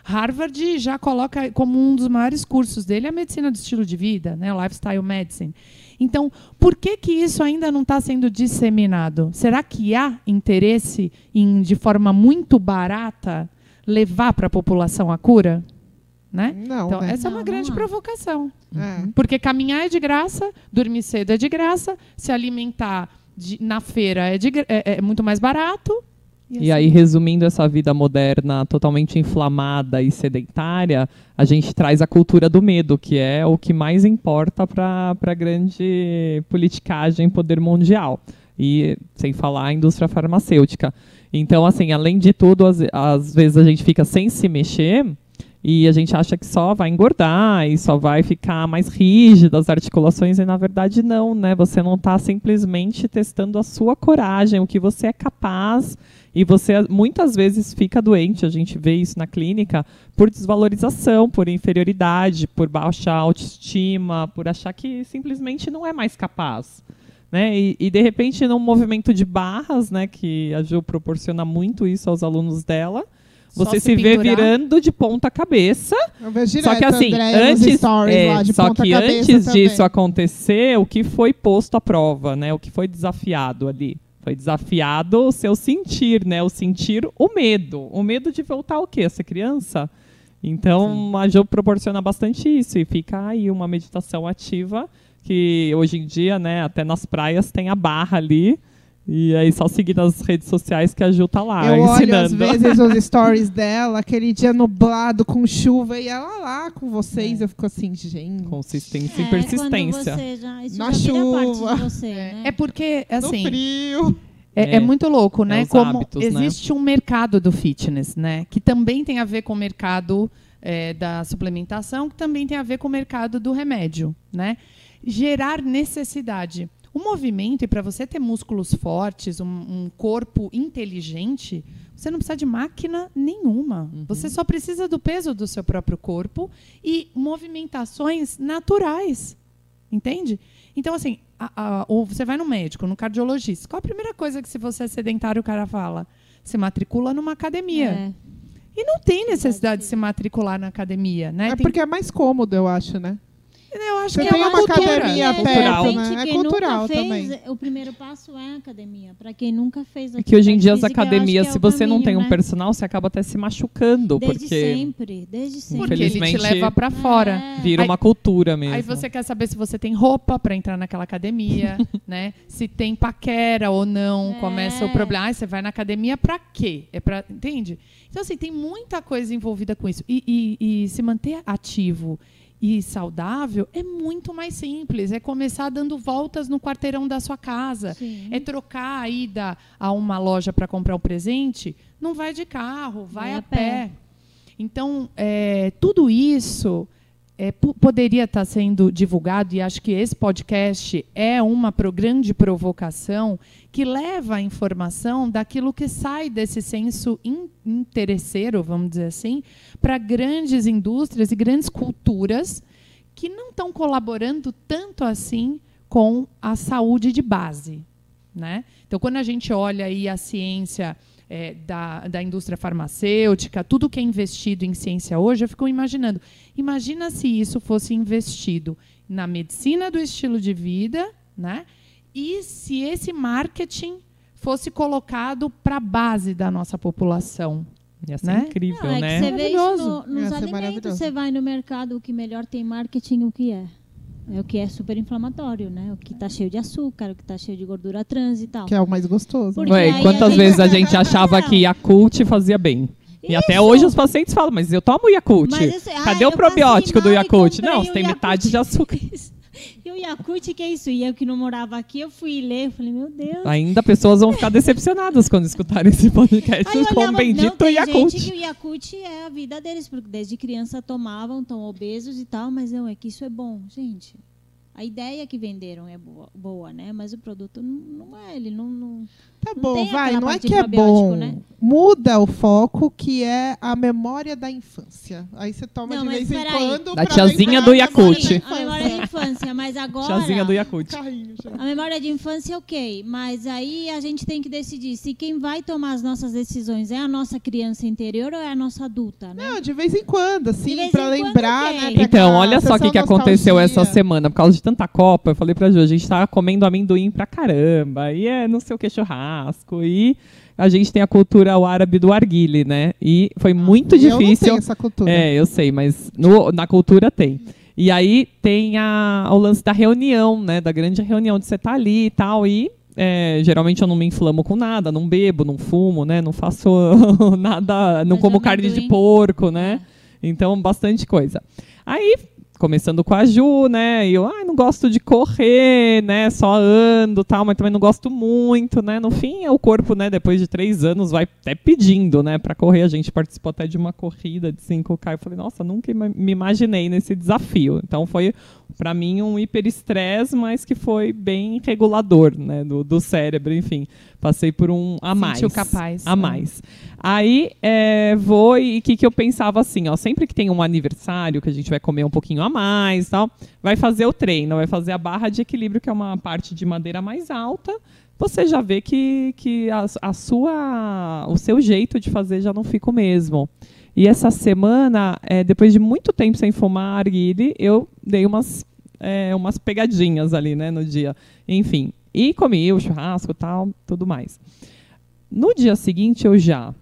Harvard já coloca como um dos maiores cursos dele a medicina do estilo de vida, né, lifestyle medicine. Então, por que que isso ainda não está sendo disseminado? Será que há interesse em, de forma muito barata, levar para a população a cura? Né? Não, então, né? essa é uma Não, grande não provocação. É. Porque caminhar é de graça, dormir cedo é de graça, se alimentar de- na feira é, de é- é muito mais barato. E assim. aí, resumindo essa vida moderna totalmente inflamada e sedentária, a gente traz a cultura do medo, que é o que mais importa para a grande politicagem poder mundial. E sem falar a indústria farmacêutica. Então, assim, além de tudo, às, às vezes a gente fica sem se mexer e a gente acha que só vai engordar e só vai ficar mais rígida as articulações e na verdade não, né? Você não está simplesmente testando a sua coragem, o que você é capaz e você muitas vezes fica doente, a gente vê isso na clínica, por desvalorização, por inferioridade, por baixa autoestima, por achar que simplesmente não é mais capaz. Né? E, e, de repente, num movimento de barras, né, que a Ju proporciona muito isso aos alunos dela, você se se, vê virando de ponta cabeça. Eu vejo Só direto que assim, a Andréia nos antes, é, lá de só ponta que antes também. disso acontecer, o que foi posto à prova, né? O que foi desafiado ali? Foi desafiado o seu sentir, né? O sentir o medo. O medo de voltar o quê? A ser criança? Então, a Jo proporciona bastante isso. E fica aí uma meditação ativa, que hoje em dia, né, até nas praias tem a barra ali. E aí só seguir nas redes sociais que a Ju tá lá Eu olho às ensinando. vezes os stories dela, aquele dia nublado com chuva e ela lá com vocês. Eu fico assim, gente. Consistência É, e persistência. Quando você já, Na chuva. parte de você, né? É porque, assim, no frio. É, É. é muito louco, né? os Como hábitos, né? existe um mercado do fitness, né? Que também tem a ver com o mercado é, da suplementação, que também tem a ver com o mercado do remédio, né? Gerar necessidade. O movimento, e para você ter músculos fortes, um, um corpo inteligente, você não precisa de máquina nenhuma. Você só precisa do peso do seu próprio corpo e movimentações naturais. Entende? Então, assim, a- a- ou você vai no médico, no cardiologista. Qual a primeira coisa que, se você é sedentário, o cara fala? Se matricula numa academia. É. E não tem necessidade de se matricular na academia, né? É Tem- porque é mais cômodo, eu acho, né? Eu acho você que tem é uma cultura. academia É, cultural. de perto, repente, né? É cultural fez, também. O primeiro passo é a academia. Para quem nunca fez É que hoje em dia as academias, é se você não caminho, tem um né? personal, você acaba até se machucando, Desde porque sempre, desde sempre. Porque ele te leva para fora. É. vira Aí- uma cultura mesmo. Aí você quer saber se você tem roupa para entrar naquela academia, né? Se tem paquera ou não, É. começa o problema. Ah, você vai na academia para quê? É para, entende? Então assim tem muita coisa envolvida com isso e, e- e se manter ativo e saudável é muito mais simples. É começar dando voltas no quarteirão da sua casa. Sim. É trocar a ida a uma loja para comprar um presente. Não vai de carro, vai, Vai a pé. pé. Então, é, tudo isso é, po- poderia estar sendo divulgado, e acho que esse podcast é uma pro- grande provocação que leva a informação daquilo que sai desse senso in- interesseiro, vamos dizer assim, para grandes indústrias e grandes culturas que não estão colaborando tanto assim com a saúde de base. Né? Então, quando a gente olha aí a ciência é, da, da indústria farmacêutica, tudo que é investido em ciência hoje, eu fico imaginando. Imagina se isso fosse investido na medicina do estilo de vida, né? E se esse marketing fosse colocado para a base da nossa população. Ia ser né? incrível, Não, é né? que você vê isso no- nos alimentos, você vai no mercado, o que melhor tem marketing, o que é? É o que é super inflamatório, né? O que está cheio de açúcar, o que está cheio de gordura trans e tal. Que é o mais gostoso. Porque Ué, aí quantas a gente- vezes a gente achava que Yakult fazia bem? E até Isso. hoje os pacientes falam, mas eu tomo Yakult. Mas esse- Cadê ah, o probiótico do Yakult? Não, você tem Yakult. metade de açúcar. E o Yakult, que é isso? E eu que não morava aqui, eu fui ler, eu falei, meu Deus. Ainda pessoas vão ficar decepcionadas quando escutarem esse podcast Aí com o olhava, não, bendito tem Yakult. gente que o Yakult é a vida deles, porque desde criança tomavam, estão obesos e tal, mas não, é que isso é bom, gente. A ideia que venderam é boa, boa, né? Mas o produto não, não é, ele não... não Tá Não bom, tem vai. Não é que é bom. né? muda o foco, que é a memória da infância. Aí você toma Não, de vez em quando. Da tiazinha do a Yakult. memória da A memória infância. da infância, mas agora. Tiazinha do Yakult. Carrinho, já. A memória de infância, ok, mas aí a gente tem que decidir se quem vai tomar as nossas decisões é a nossa criança interior ou é a nossa adulta, né? Não, de vez em quando, assim, quando, lembrar, né? pra Então, aquela olha só o que, que aconteceu essa semana. Por causa de tanta Copa, eu falei pra Ju, a gente tá comendo amendoim pra caramba. E é não sei o que, churrasco. E a gente tem a cultura o árabe do arguile, né? E foi muito Ah, Eu não difícil. tenho essa cultura. É, eu sei, mas no- na cultura tem. E aí tem a, o lance da reunião, né? Da grande reunião de você estar ali e tal. E é, geralmente eu não me inflamo com nada, não bebo, não fumo, né? Não faço nada, não Mas como o carne de amendoim- porco, né? Então, bastante coisa. Aí, começando com a Ju, né? E eu, ai, não gosto de correr, né? Só ando tal, mas também não gosto muito, né? No fim, o corpo, né? Depois de três anos, vai até pedindo, né? Pra correr. A gente participou até de uma corrida de 5K. Eu falei, nossa, nunca me imaginei nesse desafio. Então, foi, pra mim, um hiperestresse, mas que foi bem regulador, né? Do, do cérebro, enfim. Passei por um a mais. Sentiu capaz. A mais. Aí é, vou e o que, que eu pensava assim, ó, sempre que tem um aniversário que a gente vai comer um pouquinho a mais, tal, vai fazer o treino, vai fazer a barra de equilíbrio que é uma parte de madeira mais alta. Você já vê que, que a, a sua, o seu jeito de fazer já não fica o mesmo. E essa semana, é, depois de muito tempo sem fumar arguile, eu dei umas, é, umas pegadinhas ali, né, no dia. Enfim, e comi o churrasco, tal, tudo mais. No dia seguinte, eu já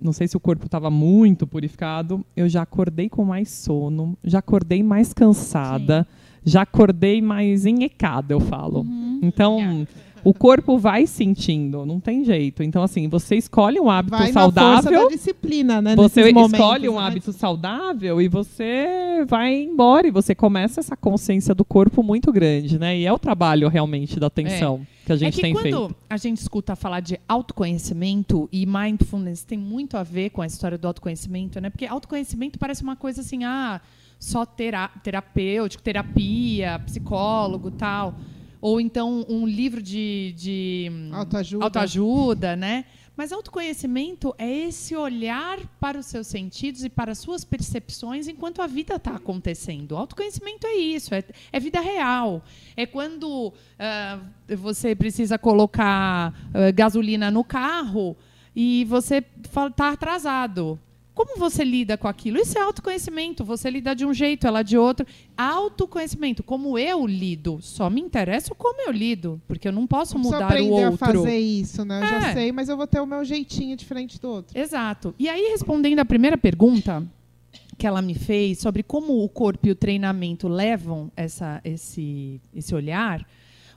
não sei se o corpo estava muito purificado, eu já acordei com mais sono, já acordei mais cansada, já acordei mais enhecada, eu falo. Uhum. Então, o corpo vai sentindo, não tem jeito. Então, assim, você escolhe um hábito Vai na força da saudável, disciplina, né? você escolhe um né? hábito saudável e você vai embora e você começa essa consciência do corpo muito grande, né? E é o trabalho realmente da atenção que a gente é que tem quando feito. a gente escuta falar de autoconhecimento e mindfulness tem muito a ver com a história do autoconhecimento, né? Porque autoconhecimento parece uma coisa assim, ah, só tera terapêutico, terapia, psicólogo, tal, ou então um livro de, de Autoajuda. autoajuda, né? Mas autoconhecimento é esse olhar para os seus sentidos e para as suas percepções enquanto a vida está acontecendo. Autoconhecimento é isso, é, é vida real. É quando ah, você precisa colocar ah, gasolina no carro e você está atrasado. Como você lida com aquilo? Isso é autoconhecimento. Você lida de um jeito, ela de outro. Autoconhecimento, como eu lido. Só me interessa como eu lido, porque eu não posso Não mudar o aprender outro. a fazer isso, né? Eu já É. sei, mas eu vou ter o meu jeitinho diferente do outro. Exato. E aí, respondendo a primeira pergunta que ela me fez sobre como o corpo e o treinamento levam essa, esse, esse olhar,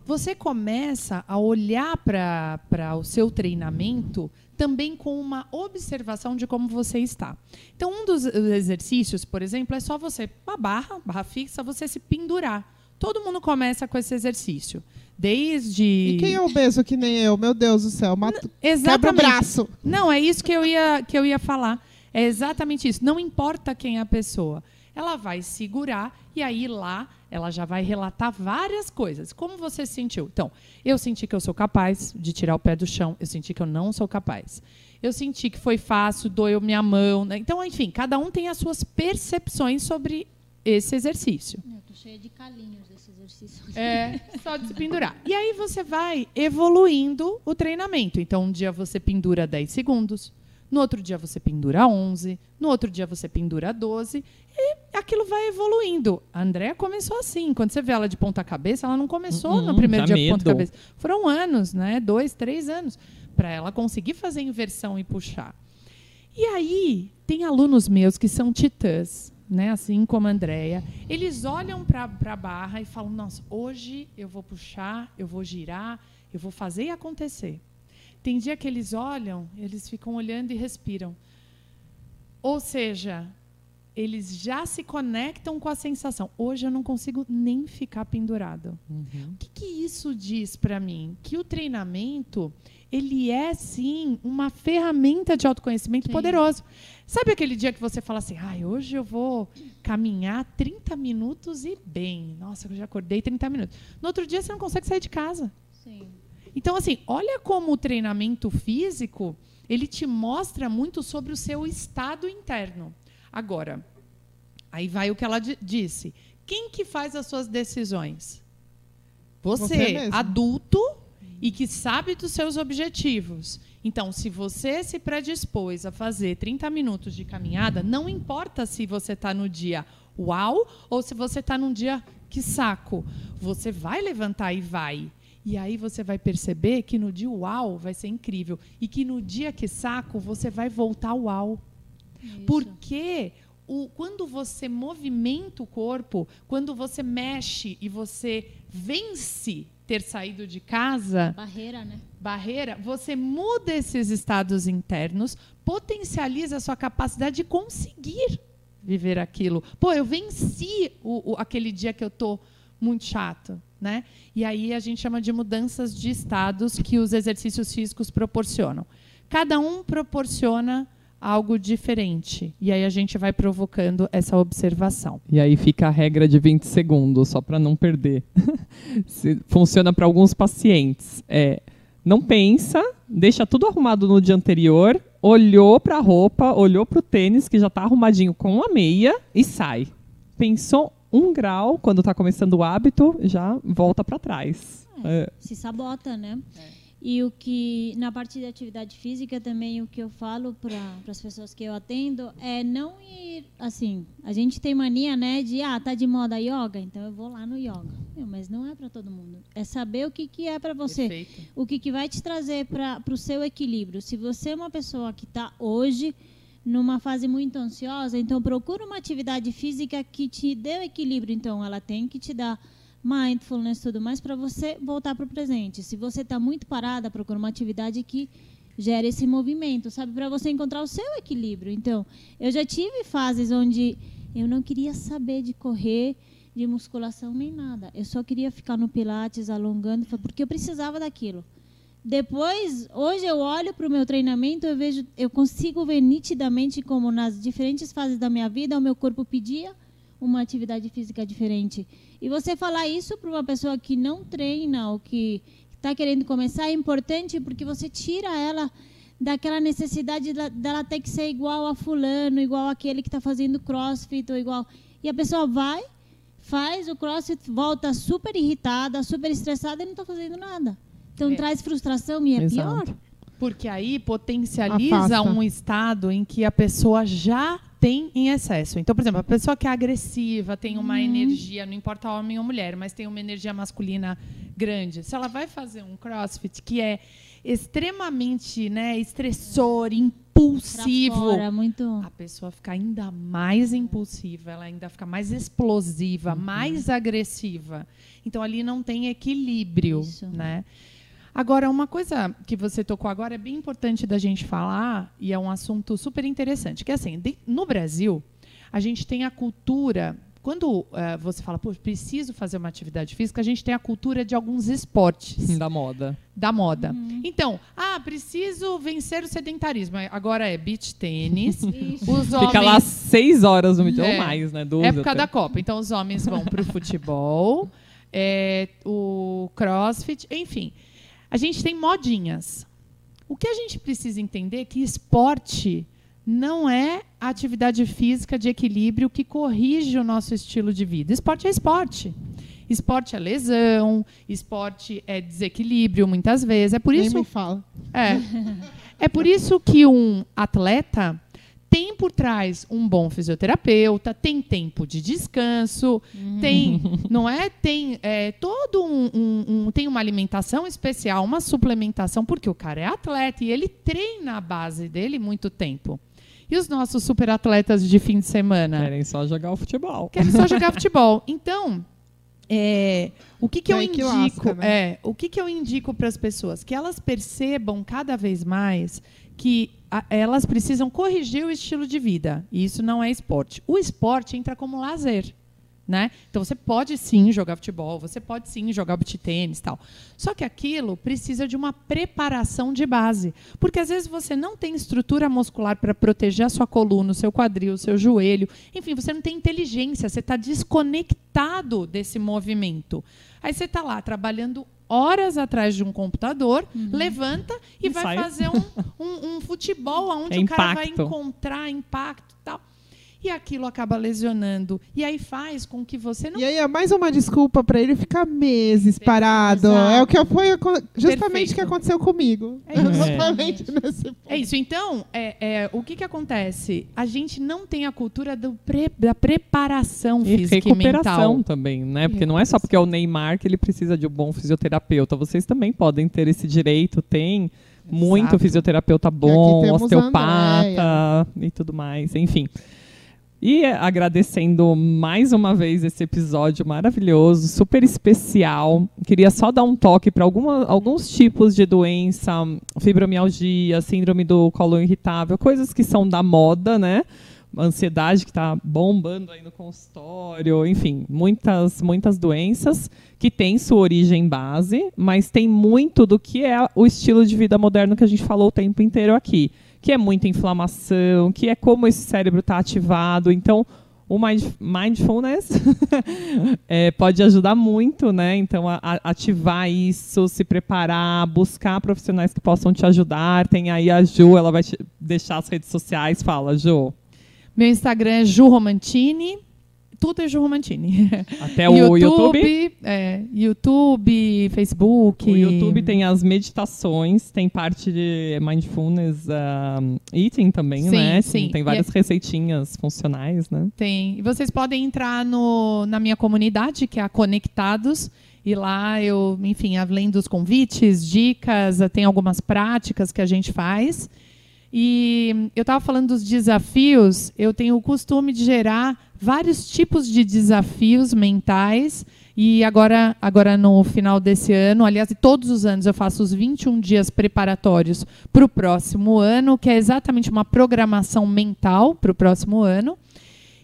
você começa a olhar para o seu treinamento também com uma observação de como você está. Então, um dos exercícios, por exemplo, é só você, uma barra, barra fixa, você se pendurar. Todo mundo começa com esse exercício. Desde. E quem é obeso que nem eu? Meu Deus do céu. Mato... Quebra o braço. Não, é isso que eu ia, que eu ia falar. É exatamente isso. Não importa quem é a pessoa. Ela vai segurar e aí lá ela já vai relatar várias coisas. Como você se sentiu? Então, eu senti que eu sou capaz de tirar o pé do chão. Eu senti que eu não sou capaz. Eu senti que foi fácil, doeu minha mão. né? Então, enfim, cada um tem as suas percepções sobre esse exercício. Eu tô cheia de calinhos desse exercício. É, só de se pendurar. E aí você vai evoluindo o treinamento. Então, um dia você pendura 10 segundos, no outro dia você pendura 11, no outro dia você pendura 12, e aquilo vai evoluindo. A Andrea começou assim. Quando você vê ela de ponta cabeça, ela não começou Uhum, no primeiro dá dia de ponta medo. cabeça. Foram anos, né? Dois, três anos, para ela conseguir fazer inversão e puxar. E aí, tem alunos meus que são titãs, né? assim como a Andrea. Eles olham para a barra e falam: Nossa, hoje eu vou puxar, eu vou girar, eu vou fazer e acontecer. Tem dia que eles olham, eles ficam olhando e respiram. Ou seja, eles já se conectam com a sensação. Hoje eu não consigo nem ficar pendurado. O que, que isso diz para mim? Que o treinamento ele é sim uma ferramenta de autoconhecimento Sim. poderoso. Sabe aquele dia que você fala assim: "Ai, hoje eu vou caminhar 30 minutos e bem. Nossa, eu já acordei 30 minutos". No outro dia você não consegue sair de casa. Sim. Então, assim, olha como o treinamento físico ele te mostra muito sobre o seu estado interno. Agora, aí vai o que ela disse. Quem que faz as suas decisões? Você, você adulto e que sabe dos seus objetivos. Então, se você se predispôs a fazer 30 minutos de caminhada, não importa se você está no dia uau ou se você está num dia que saco. Você vai levantar e vai. E aí você vai perceber que no dia uau vai ser incrível. E que no dia que saco, você vai voltar uau. Isso. Porque o, quando você movimenta o corpo, quando você mexe e você vence ter saído de casa. Barreira, né? Barreira, você muda esses estados internos, potencializa a sua capacidade de conseguir viver aquilo. Pô, eu venci o, o, aquele dia que eu tô muito chato. Né? E aí a gente chama de mudanças de estados que os exercícios físicos proporcionam. Cada um proporciona algo diferente. E aí a gente vai provocando essa observação. E aí fica a regra de 20 segundos, só para não perder. Funciona para alguns pacientes. É, não pensa, deixa tudo arrumado no dia anterior, olhou para a roupa, olhou para o tênis que já está arrumadinho com a meia e sai. Pensou um grau, quando está começando o hábito, já volta para trás. É, é. Se sabota, né? É. E o que, na parte de atividade física também, o que eu falo para as pessoas que eu atendo é não ir, assim, a gente tem mania, né, de, ah, tá de moda yoga, então eu vou lá no yoga. Meu, mas não é para todo mundo. É saber o que, que é para você. Perfeito. O que, que vai te trazer para o seu equilíbrio. Se você é uma pessoa que está hoje numa fase muito ansiosa, então procura uma atividade física que te dê o equilíbrio. Então, ela tem que te dar mindfulness tudo mais para você voltar para o presente. Se você está muito parada, procura uma atividade que gere esse movimento, sabe, para você encontrar o seu equilíbrio. Então, eu já tive fases onde eu não queria saber de correr, de musculação nem nada. Eu só queria ficar no pilates alongando, porque eu precisava daquilo. Depois, hoje eu olho para o meu treinamento, eu vejo, eu consigo ver nitidamente como nas diferentes fases da minha vida o meu corpo pedia uma atividade física diferente. E você falar isso para uma pessoa que não treina ou que está querendo começar é importante porque você tira ela daquela necessidade dela ter que ser igual a fulano, igual aquele que está fazendo crossfit ou igual. E a pessoa vai, faz o crossfit, volta super irritada, super estressada e não está fazendo nada. Então é. traz frustração e é Exato. pior. Porque aí potencializa Afasta. um estado em que a pessoa já tem em excesso. Então, por exemplo, a pessoa que é agressiva, tem uma hum. energia, não importa homem ou mulher, mas tem uma energia masculina grande. Se ela vai fazer um crossfit que é extremamente né, estressor, impulsivo, fora, muito... a pessoa fica ainda mais impulsiva, ela ainda fica mais explosiva, uhum. mais agressiva. Então ali não tem equilíbrio, Isso. né? Agora, uma coisa que você tocou agora é bem importante da gente falar, e é um assunto super interessante, que é assim, de, no Brasil, a gente tem a cultura. Quando uh, você fala, pô, preciso fazer uma atividade física, a gente tem a cultura de alguns esportes. Da moda. Da moda. Uhum. Então, ah, preciso vencer o sedentarismo. Agora é beach tênis. os homens... Fica lá seis horas no é, ou mais, né? época até. da Copa. Então, os homens vão para o futebol, é, o crossfit, enfim. A gente tem modinhas. O que a gente precisa entender é que esporte não é a atividade física de equilíbrio que corrige o nosso estilo de vida. Esporte é esporte. Esporte é lesão, esporte é desequilíbrio muitas vezes. É por isso. Nem me fala. É. É por isso que um atleta tem por trás um bom fisioterapeuta, tem tempo de descanso, uhum. tem, não é? Tem é, todo um, um, um, tem uma alimentação especial, uma suplementação, porque o cara é atleta e ele treina a base dele muito tempo. E os nossos superatletas de fim de semana? Querem só jogar o futebol. Querem só jogar futebol. Então, é, o que, que eu indico? Que lasca, né? é, o que, que eu indico para as pessoas? Que elas percebam cada vez mais que a, elas precisam corrigir o estilo de vida. E isso não é esporte. O esporte entra como lazer. Né? Então você pode sim jogar futebol, você pode sim jogar beach tênis tal. Só que aquilo precisa de uma preparação de base, porque às vezes você não tem estrutura muscular para proteger a sua coluna, o seu quadril, o seu joelho, enfim, você não tem inteligência, você está desconectado desse movimento. Aí você está lá trabalhando horas atrás de um computador, Uhum. levanta e, E vai sai. fazer um, um- um futebol onde É o cara vai encontrar impacto e tal. E aquilo acaba lesionando. E aí faz com que você não E aí é mais uma desculpa pra ele ficar meses Perfeito. parado. Exato. É o que foi justamente Perfeito. o que aconteceu comigo. É isso. Exatamente nesse ponto. É isso. Então, é, é, o que, que acontece? A gente não tem a cultura do pre- da preparação E física e recuperação mental. também, né? Porque não é só porque é o Neymar que ele precisa de um bom fisioterapeuta. Vocês também podem ter esse direito. Tem muito Exato. fisioterapeuta bom, osteopata e tudo mais. Enfim. E agradecendo mais uma vez esse episódio maravilhoso, super especial. Queria só dar um toque para alguns tipos de doença, fibromialgia, síndrome do colo irritável, coisas que são da moda, né? Ansiedade que está bombando aí no consultório, enfim, muitas, muitas doenças que têm sua origem base, mas tem muito do que é o estilo de vida moderno que a gente falou o tempo inteiro aqui que é muita inflamação, que é como esse cérebro está ativado. Então, o mind- mindfulness é, pode ajudar muito, né? Então, a, a- ativar isso, se preparar, buscar profissionais que possam te ajudar. Tem aí a Ju, ela vai deixar as redes sociais. Fala, Ju. Meu Instagram é Ju Romantini. Tudo é Ju Romantini. Até o YouTube. É, YouTube, Facebook. O YouTube tem as meditações, tem parte de mindfulness um, eating também, Sim, né? sim. Tem várias receitinhas funcionais, né? Tem. E vocês podem entrar no, na minha comunidade, que é a Conectados. E lá eu, enfim, além dos convites, dicas, tem algumas práticas que a gente faz. E eu estava falando dos desafios, eu tenho o costume de gerar vários tipos de desafios mentais. E agora, agora no final desse ano, aliás, todos os anos eu faço os 21 dias preparatórios para o próximo ano, que é exatamente uma programação mental para o próximo ano.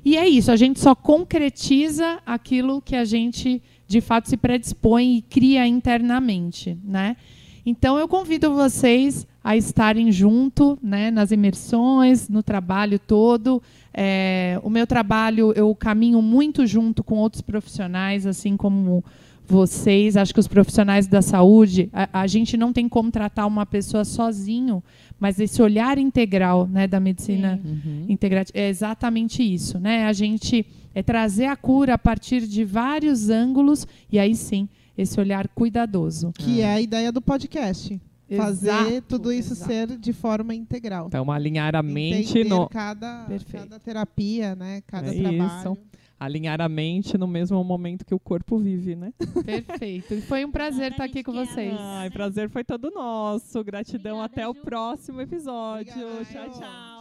E é isso, a gente só concretiza aquilo que a gente de fato se predispõe e cria internamente, né? Então eu convido vocês a estarem junto, né, nas imersões, no trabalho todo. É, o meu trabalho eu caminho muito junto com outros profissionais, assim como vocês. Acho que os profissionais da saúde, a, a gente não tem como tratar uma pessoa sozinho, mas esse olhar integral, né, da medicina integrativa é exatamente isso, né? A gente é trazer a cura a partir de vários ângulos e aí sim esse olhar cuidadoso. Que é a ideia do podcast. Fazer Exato, tudo isso exato. ser de forma integral. Então, alinhar a mente Entender no, cada, Perfeito. cada terapia, né? Cada É trabalho. isso. alinhar a mente no mesmo momento que o corpo vive, né? Perfeito. E foi um prazer estar aqui com vocês. Ai, prazer foi todo nosso. Gratidão. Obrigada, Até o Ju. próximo episódio. Obrigada, tchau, tchau.